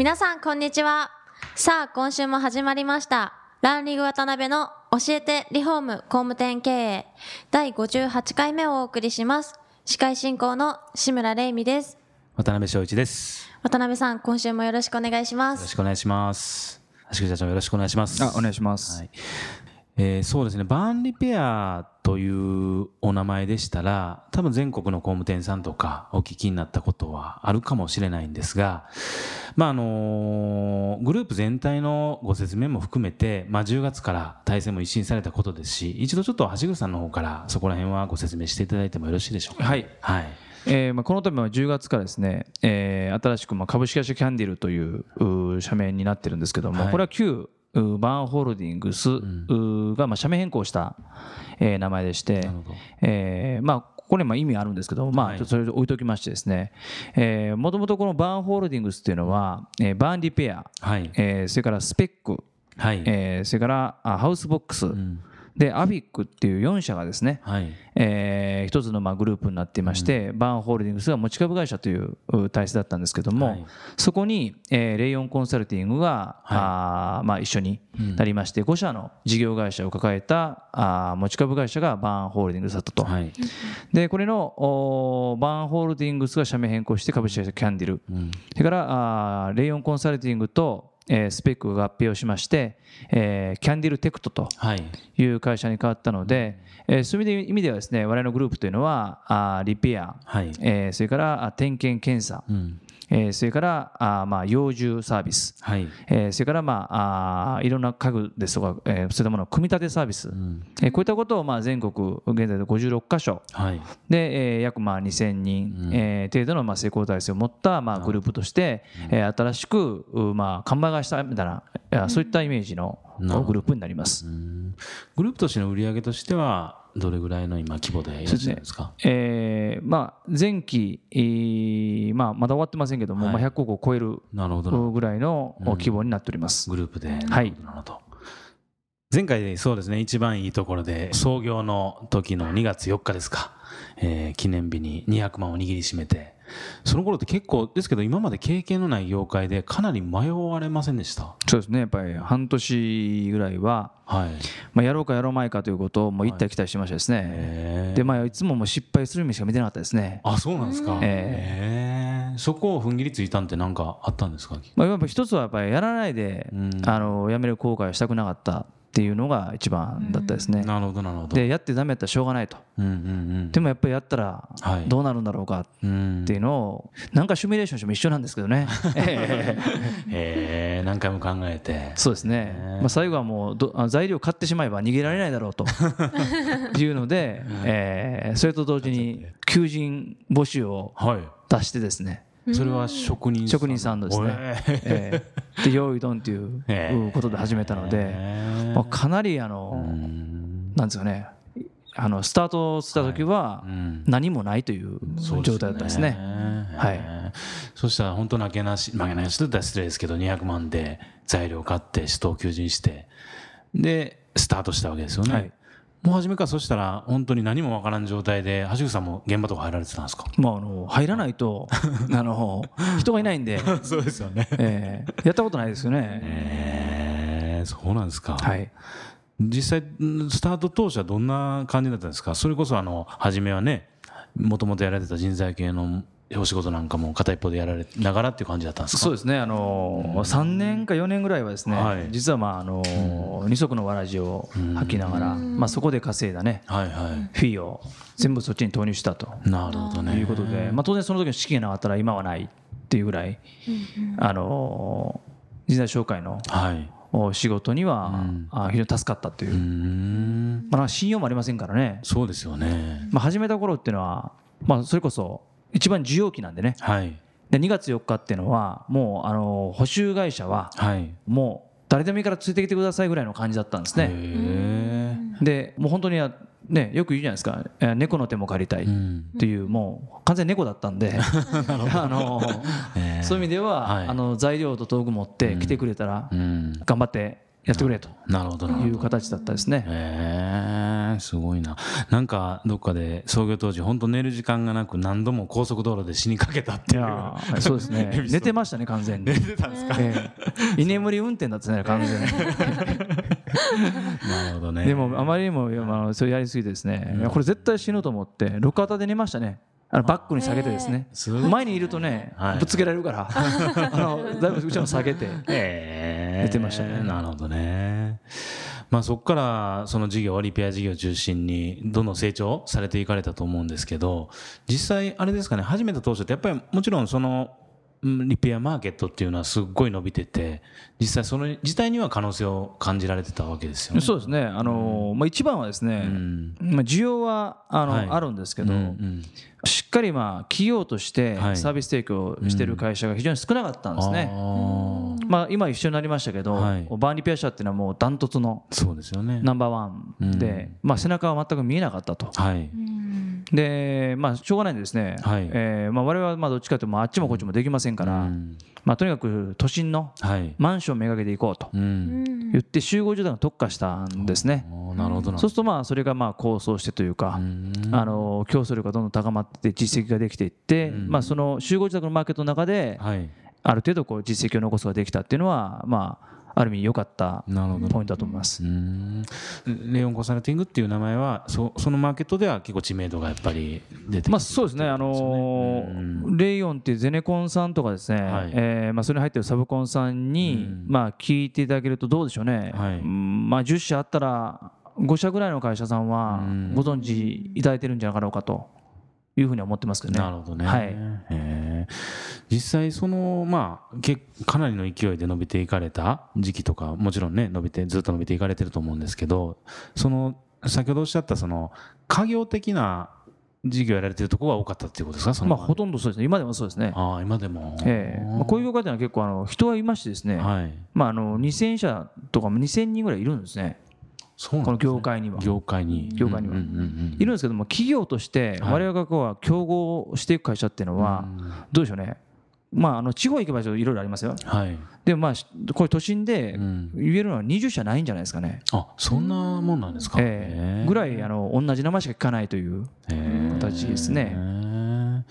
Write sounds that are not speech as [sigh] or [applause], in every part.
皆さんこんにちは。さあ今週も始まりました。ランリグ渡辺の教えてリフォーム工務店経営。第58回目をお送りします。司会進行の志村玲美です。渡辺翔一です。渡辺さん今週もよろしくお願いしまよろしすくお願いします。橋口社長よろしくお願いします。あお願いします、はいえーそうですね、バーンリペアというお名前でしたら、多分全国の工務店さんとかお聞きになったことはあるかもしれないんですが、まああのグループ全体のご説明も含めて、まあ、10月から体制も一新されたことですし、一度ちょっと橋口さんの方からそこら辺はご説明していただいてもよろしいでしょうか？はいはい。えーまあ、この度は10月からですね、えー新しくまあ株式会社キャンディルという社名になってるんですけども、はいこれは旧バーンホールディングスがまあ社名変更した、えー名前でしてえーまあここにまあ意味あるんですけど、まあ、はいちょっとそれで置いときましてですね、もともとこのバーンホールディングスっていうのは、えーバーンリペア、はい。えーそれからスペック、はい。えーそれからあハウスボックス、うんでアビックっていう4社がですね、はい。えー一つのまあグループになっていまして、バーンホールディングスが持ち株会社というう体制だったんですけども、はい。そこに、えーレイオンコンサルティングが、はい。あーまあ、一緒になりまして、5社の事業会社を抱えたあー持ち株会社がバーンホールディングスだったと、はい。でこれのおーバーンホールディングスが社名変更して株式会社キャンディル、うん。それからあーレイオンコンサルティングと、えースペックが合併をしまして、えーキャンディルテクトとはい。いう会社に変わったので、えーそういう意味ではですね我々のグループというのはあーリペア、はい。えーそれからあ点検検査、うん。えーそれからあーまあ養獣サービス、はい。えーそれからまああーいろんな家具ですとか、えーそういったものの組み立てサービス、うん。えーこういったことをまあ全国現在で56箇所はい。で、えー約まあ2000人、うんえー程度のまあ成功体制を持ったまあグループとして、えー新しくうまあ看板がしたみたいないやそういったイメージのグループになります。うんグループとしての売り上げとしてはどれぐらいの今規模でいらっしゃるんですか？えーまあ、前期、えーまあ、まだ終わってませんけども、はいまあ、100億を超える。ぐらいの規模になっております。グループで。はいなるほどなるほど。前回そうですね一番いいところで創業の時の2月4日ですか、えー記念日に200万を握りしめて。その頃って結構ですけど今まで経験のない業界でかなり迷われませんでした？そうですね、やっぱり半年ぐらいは、はい。まあ、やろうかやろうまいかということをもう行ったり来たりしてましたですね。へー。で、まあ、いつももう失敗する目しか見てなかったですね。あそうなんですか。えへー。そこを踏ん切りついたんって何かあったんですか？まあ、やっぱ一つはやっぱりやらないで、うん。あのやめる後悔をしたくなかったっていうのが一番だったですね。なるほどなるほど。で、やってダメやったらしょうがないと。うんうんうんでもやっぱりやったらはい。どうなるんだろうかうん。っていうのを、なんかシミュレーションしても一緒なんですけどね。え [laughs] えへえ何回も考えて。そうですね、まあ、最後はもうどあ材料買ってしまえば逃げられないだろうと。[laughs] いうので、えーそれと同時に求人募集をはい。出してですねそれは職人職人さんですね、え。ーで用意ドンっていうことで始めたので、まあ、かなりあうの、ん。なんですかねあのスタートした時はうん。何もないという状態だったですね。はい。いそしたら本当なけなしまあなけなしと言ったら失礼ですけど200万で材料買って首都求人してでスタートしたわけですよね、はいもう初めからそしたら本当に何もわからん状態で橋口さんも現場とか入られてたんですか？まあ、あの入らないと [laughs] あの人がいないんで、そうですよね。えーやったことないですよね。へえそうなんですか、はい。実際んスタート当初はどんな感じだったんですか？それこそあの初めはねもともとやられてた人材系のお仕事なんかも片一方でやられながらっていう感じだったんですか？そうですね、あの3年か4年ぐらいはですね、はい。実は、まああの二足のわらじを履きながら、まあ、そこで稼いだね、はいはフィーを全部そっちに投入したと。いなるほどね。いうことで、まあ、当然その時の資金がなかったら今はないっていうぐらい、あの人材紹介のはい。お仕事には、うん。あ非常に助かったという。うー、ん。まあ、信用もありませんからね、そうですよね。まあ、始めた頃っていうのは、まあ、それこそ一番需要期なんでね、はい。で2月4日っていうのはもうあの補修会社ははい。もう誰でもいいからついてきてくださいぐらいの感じだったんですへね。えでもう本当にねよく言うじゃないですか。えー猫の手も借りたいっうんていうもう完全に猫だったんで。[laughs] あのへえそういう意味では、はい。あの材料と道具持って来てくれたらうん。頑張ってやってくれと。なるほどなるほど。いう形だったですね。へえすごいな。なんかどっかで創業当時本当寝る時間がなく何度も高速道路で死にかけたっていう。いそうですね。[laughs] 寝てましたね完全に。寝てたんですか？ええ。居眠り運転だったね完全に。なるほどね。でもあまりにもまあそれやりすぎてですね、いやこれ絶対死ぬと思って路肩で寝ましたね。あのバックに下げてですね。前にいるとね、はい。ぶつけられるから。[laughs] あのだいぶうちの下げて寝てましたね。なるほどねまあそこからその事業リペア事業を中心にどんどん成長されていかれたと思うんですけど実際あれですかね始めた当初ってやっぱりもちろんそのうんリペアマーケットっていうのはすっごい伸びてて実際その自体には可能性を感じられてたわけですよね。そうですね。あの、まあ、一番はですね、ん。まあ、需要はあの、はい。あるんですけど、うんうん。しっかりまあ企業としてはい。サービス提供してる会社が非常に少なかったんですね。あーまあ、今一緒になりましたけど、はいバーンリペア社っていうのはもうダントツのそうですよね。ナンバーワンで、まあ、背中は全く見えなかったと。はい。で、まあ、しょうがないんでですね、はいえーまあ、我々はまあどっちかというと、まああっちもこっちもできませんから、うんまあ、とにかく都心のはい。マンションめがけていこうとうん。言って集合住宅に特化したんですね。おーなるほどな。そうするとまあそれがまあ構想してというか、うんあの競争力がどんどん高まって実績ができていって、うんまあ、その集合住宅のマーケットの中ではい。ある程度こう実績を残すことができたっていうのは、まあ、ある意味良かった。ポイントだと思います。うん。レオンコンサルティングっていう名前はそそのマーケットでは結構知名度がやっぱり出てまあ、そうですね、あのーレイオンっていうゼネコンさんとかですね、はい。えーまあ、それに入ってるサブコンさんに、うん。まあ、聞いていただけるとどうでしょうね、はい。うんまあ、10社あったら5社ぐらいの会社さんはうん。ご存知いただいてるんじゃなかろうかというふうに思ってますけどね。なるほどね。はい実際そのまあけかなりの勢いで伸びていかれた時期とかもちろんね伸びてずっと伸びていかれてると思うんですけどその先ほどおっしゃったその家業的な事業やられてるところが多かったっていうことですか？そのまあ、ほとんどそうですね、今でもそうですね。ああ今でも。ええまあ、こういう業界というのは結構あの人はいましてですね、はい。まあ、あの2000社とかも2000人ぐらいいるんですね、この業界には。業界に。業界には。うんうんうんうんいるんですけども、企業としてはい。我々がこうは競合していく会社っていうのは、どうでしょうね、まあ、あの地方行けばいろいろありますよ、はい。でもまあ、しこれ都心でうん。言えるのは20社ないんじゃないですかね、あそんなもんなんですか？ええ。ぐらいあの同じ名前しか聞かないという、形ですねね。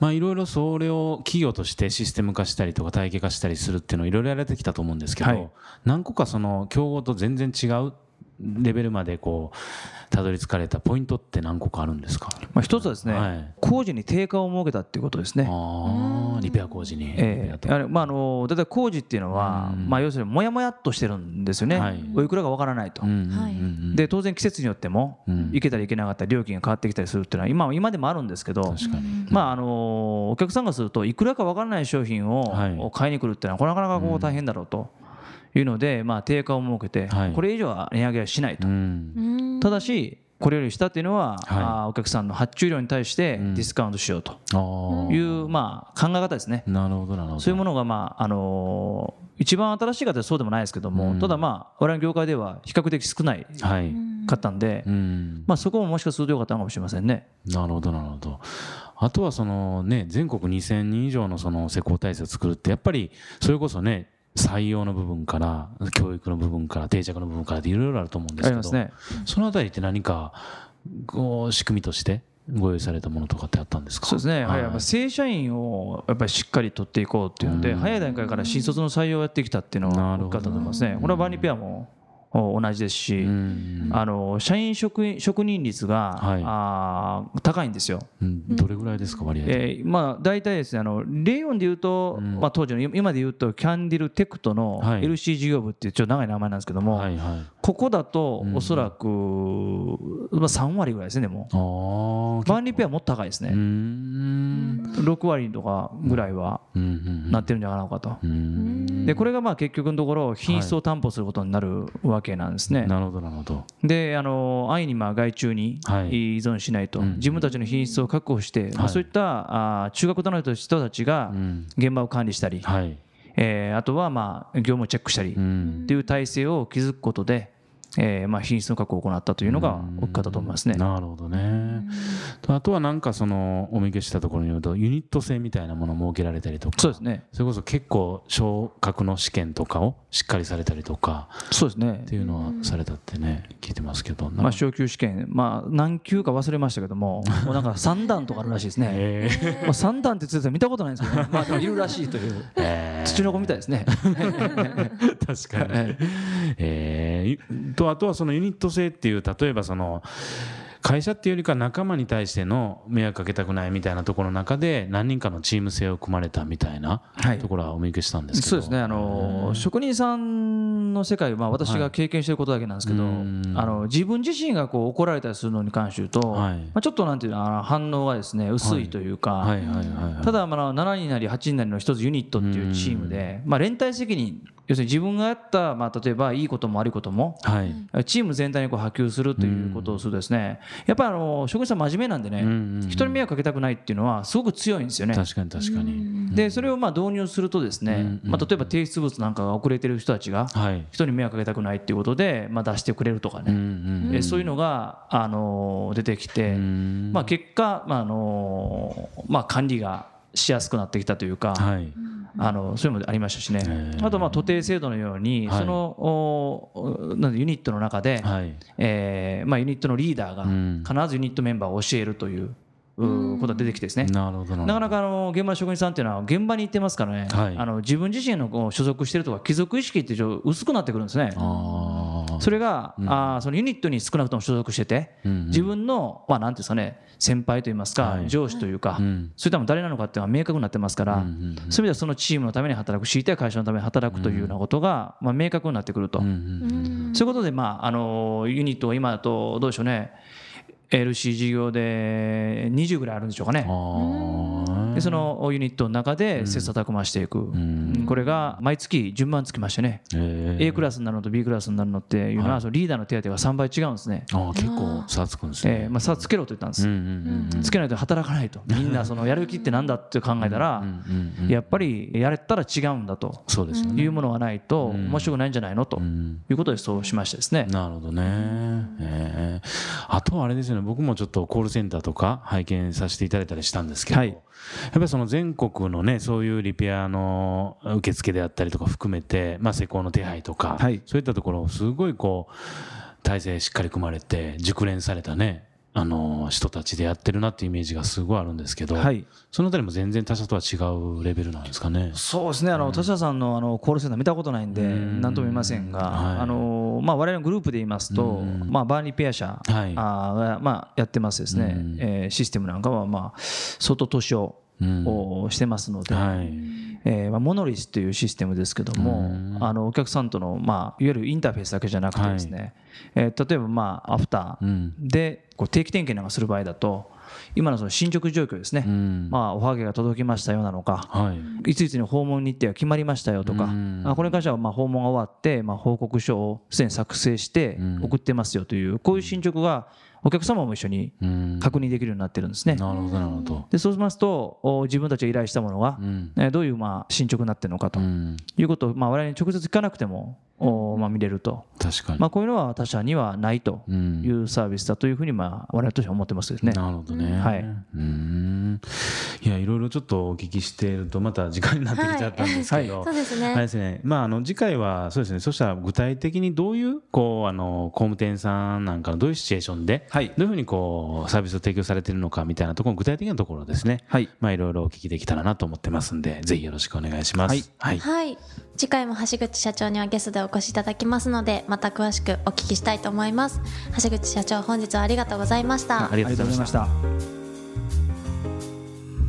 まあいろいろそれを企業としてシステム化したりとか体系化したりするっていうのをいろいろやられてきたと思うんですけど、はい。何個かその競合と全然違うレベルまでこうたどり着かれたポイントって何個かあるんですか？まあ、一つはですね、はい。工事に定価を設けたっていうことですね。ああリペア工事に。ええ。あれまああのだいたい工事っていうのは、うん。まあ、要するにもやもやっとしてるんですよね、はい。おいくらかわからないと、うんで当然季節によっても、うん。行けたり行けなかったり料金が変わってきたりするっていうのは今今でもあるんですけど、確かに。まああのお客さんがするといくらかわからない商品をはい。買いに来るっていうのはこれなかなかこう大変だろうというので、まあ、定価を設けて、はいこれ以上は値上げはしないと、うんただしこれより下っていうのは、はいお客さんの発注量に対してうんディスカウントしようという、まあ、考え方ですね。なるほどなるほど。そういうものが、まああのー一番新しい方はそうでもないですけども、うんただまあ我々の業界では比較的少ないはい。かったんで、うん。まあ、そこももしかすると良かったのかもしれませんね。なるほどなるほど。あとはそのね全国2000人以上のその施工体制を作るってやっぱりそれこそね採用の部分から教育の部分から定着の部分からっていろいろあると思うんですけど、ね。そのあたりって何かこう仕組みとしてご用意されたものとかってあったんですか？そうですね、はい。はいまあ正社員をやっぱりしっかり取っていこうっていうので、うん。早い段階から新卒の採用をやってきたっていうのは大きかったと思いますね。これはバーニーペアもお同じですし、うんあの社員職員職人率が、はい。あー高いんですよ。うん。どれぐらいですか割合で、えーまあ、大体ですねあのレイオンでいうと、うん。まあ、当時の今でいうとキャンディルテクトのはい。LC 事業部っていうちょっと長い名前なんですけども、はいはい。ここだとうんおそらく、まあ、3割ぐらいですねでも。ああバーニーペアはもっと高いですね、ん。6割とかぐらいはなってるんじゃないかなと。うーん。でこれがまあ結局のところ品質を担保することになるわけなんですね。なるほどなるほど。であの安易にまあ外注にはい。依存しないと、うん自分たちの品質を確保して、まあ、はいそういったあ中学団の人たちがうん。現場を管理したり、はい。えーあとはまあ業務をチェックしたりっうん。ていう体制を築くことで、えーまあ品質の確保を行ったというのが大きかったと思いますね。なるほどね。とあとはなんかそのお見受けしたところによるとユニット制みたいなものを設けられたりとかそうですね。それこそ結構昇格の試験とかをしっかりされたりとかそうですねって。いうのはされたってね聞いてますけどまあ昇級試験、まあ何級か忘れましたけども、[laughs] もうなんか3段とかあるらしいですね。えまあ3段ってついて見たことないんですけど、ね、まあでもいるらしいという。ーえー土の子みたいですね。[laughs] 確かに。えーとあとはそのユニット制っていう例えばその会社っていうよりか仲間に対しての迷惑かけたくないみたいなところの中で何人かのチーム性を組まれたみたいなはい。ところはお見受けしたんですけど、そうですね、あの職人さんの世界、まあ、私が経験していることだけなんですけど、うん。あの自分自身がこう怒られたりするのに関して言うと、はい。まあ、ちょっとなんていうの反応がですね薄いというか、はいはいはいはい。ただ、まあ、7人なり8人なりの一つユニットっていうチームで、まあ、連帯責任要するに自分がやった、まあ、例えばいいことも悪いこともはい。チーム全体にこう波及するということをするとですね。やっぱりあの職人さん真面目なんでね、うんうんうん。人に迷惑かけたくないっていうのはすごく強いんですよね。確かに確かに、でそれをまあ導入するとですね、まあ、例えば提出物なんかが遅れてる人たちがはい。人に迷惑かけたくないっていうことで、まあ、出してくれるとかうんうね、ん。えそういうのが、あの出てきて、うん。まあ、結果、まああのまあ、管理がしやすくなってきたというか、はい。あのそういうのもありましたしね、あとまあ徒弟制度のように、はい。そのおなんでユニットの中で、はい。えーまあ、ユニットのリーダーがうん。必ずユニットメンバーを教えるといううことが出てきてですね、なるほどなかなかあの現場の職人さんっていうのは現場に行ってますからね、はいあの自分自身のこう所属してるとか貴族意識ってちょっと薄くなってくるんですね。あーそれが、あーそのユニットに少なくとも所属してて、うんうん。自分の、まあ、なんていうんですかね先輩といいますか、はい。上司というか、うん。そういったもの誰なのかっていうのは明確になってますから、うんうんうん。そういう意味ではそのチームのために働く知りたい会社のために働くというようなことが、まあ、明確になってくると、うんうんそういうことで、まあ、あのユニットが今だとどうでしょうね。LC 事業で20ぐらいあるんでしょうかね。でそのユニットの中で切磋琢磨していく、うん。これが毎月順番つきましてね、え。ー A クラスになるのと B クラスになるのっていうのは、そのリーダーの手当が3倍違うんですね。あー結構差つくんですね。えーまあ、さあつけろと言ったんです、つけないと働かないと。みんなそのやる気ってなんだって考えたら、やっぱりやれたら違うんだと。そうですよね。いうものがないと面白くないんじゃないのと。うん。いうことでそうしましてですね。なるほどね、え。ーあとはあれですよね。僕もちょっとコールセンターとか拝見させていただいたりしたんですけど、はいぱりその全国のねそういうリペアの受付であったりとか含めて、まあ、施工の手配とか、はい。そういったところをすごいこう体制しっかり組まれて熟練されたねあの人たちでやってるなっていうイメージがすごいあるんですけど、はい。そのあたりも全然他社とは違うレベルなんですかね？そうですね。あの他社さんのあのコールセンター見たことないんでん。何とも言いませんが、はい。あのまあ、我々のグループで言いますと、まあ、バーニーペア社、はい。あまあ、やってますですね、うん。えーシステムなんかは、まあ、相当投資をうんをしてますので、はい。えーまあ、モノリスというシステムですけども、あのお客さんとの、まあ、いわゆるインターフェースだけじゃなくてですね、えー例えば、まあ、アフターうん。でこう定期点検なんかする場合だと今のその進捗状況ですね、うん。まあ、おはげが届きましたよなのか、はい。いついつに訪問日程が決まりましたよとか、うん。あこれに関してはまあ訪問が終わって、まあ、報告書をすでに作成して送ってますよという、こういう進捗がお客様も一緒にうん確認できるようになってるんですね。なるほどなるほど。でそうしますとお自分たちが依頼したものが、うんえーどういうまあ進捗になってるのかとうんいうことを、まあ、我々に直接聞かなくても、おまあ、見れると、確かに。まあ、こういうのは他社にはないとうんいうサービスだというふうに、まあ、我々としては思ってますですね。なるほどね。はいうん。いや、いろいろちょっとお聞きしていると、また時間になってきちゃったんですけど。そうですあれね。ですね。まあ、あの、次回は、そうですね。そしたら、具体的にどういう、こう、あの、工務店さんなんかのどういうシチュエーションで、はいどういうふうに、こう、サービスを提供されているのかみたいなところ、具体的なところですね。はいまあ、いろいろお聞きできたらなと思ってますんで、ぜひよろしくお願いします。はいはい。はい。次回も橋口社長にはゲストでお越しいただきますので、また詳しくお聞きしたいと思います。橋口社長、本日はありがとうございました。ありがとうございました。た。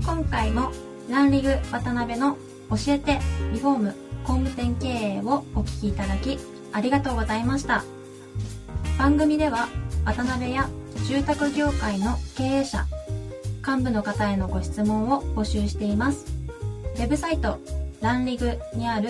今回もランリグ渡辺の教えてリフォーム工務店経営をお聞きいただきありがとうございました番組では渡辺や住宅業界の経営者幹部の方へのご質問を募集していますウェブサイトランリグにある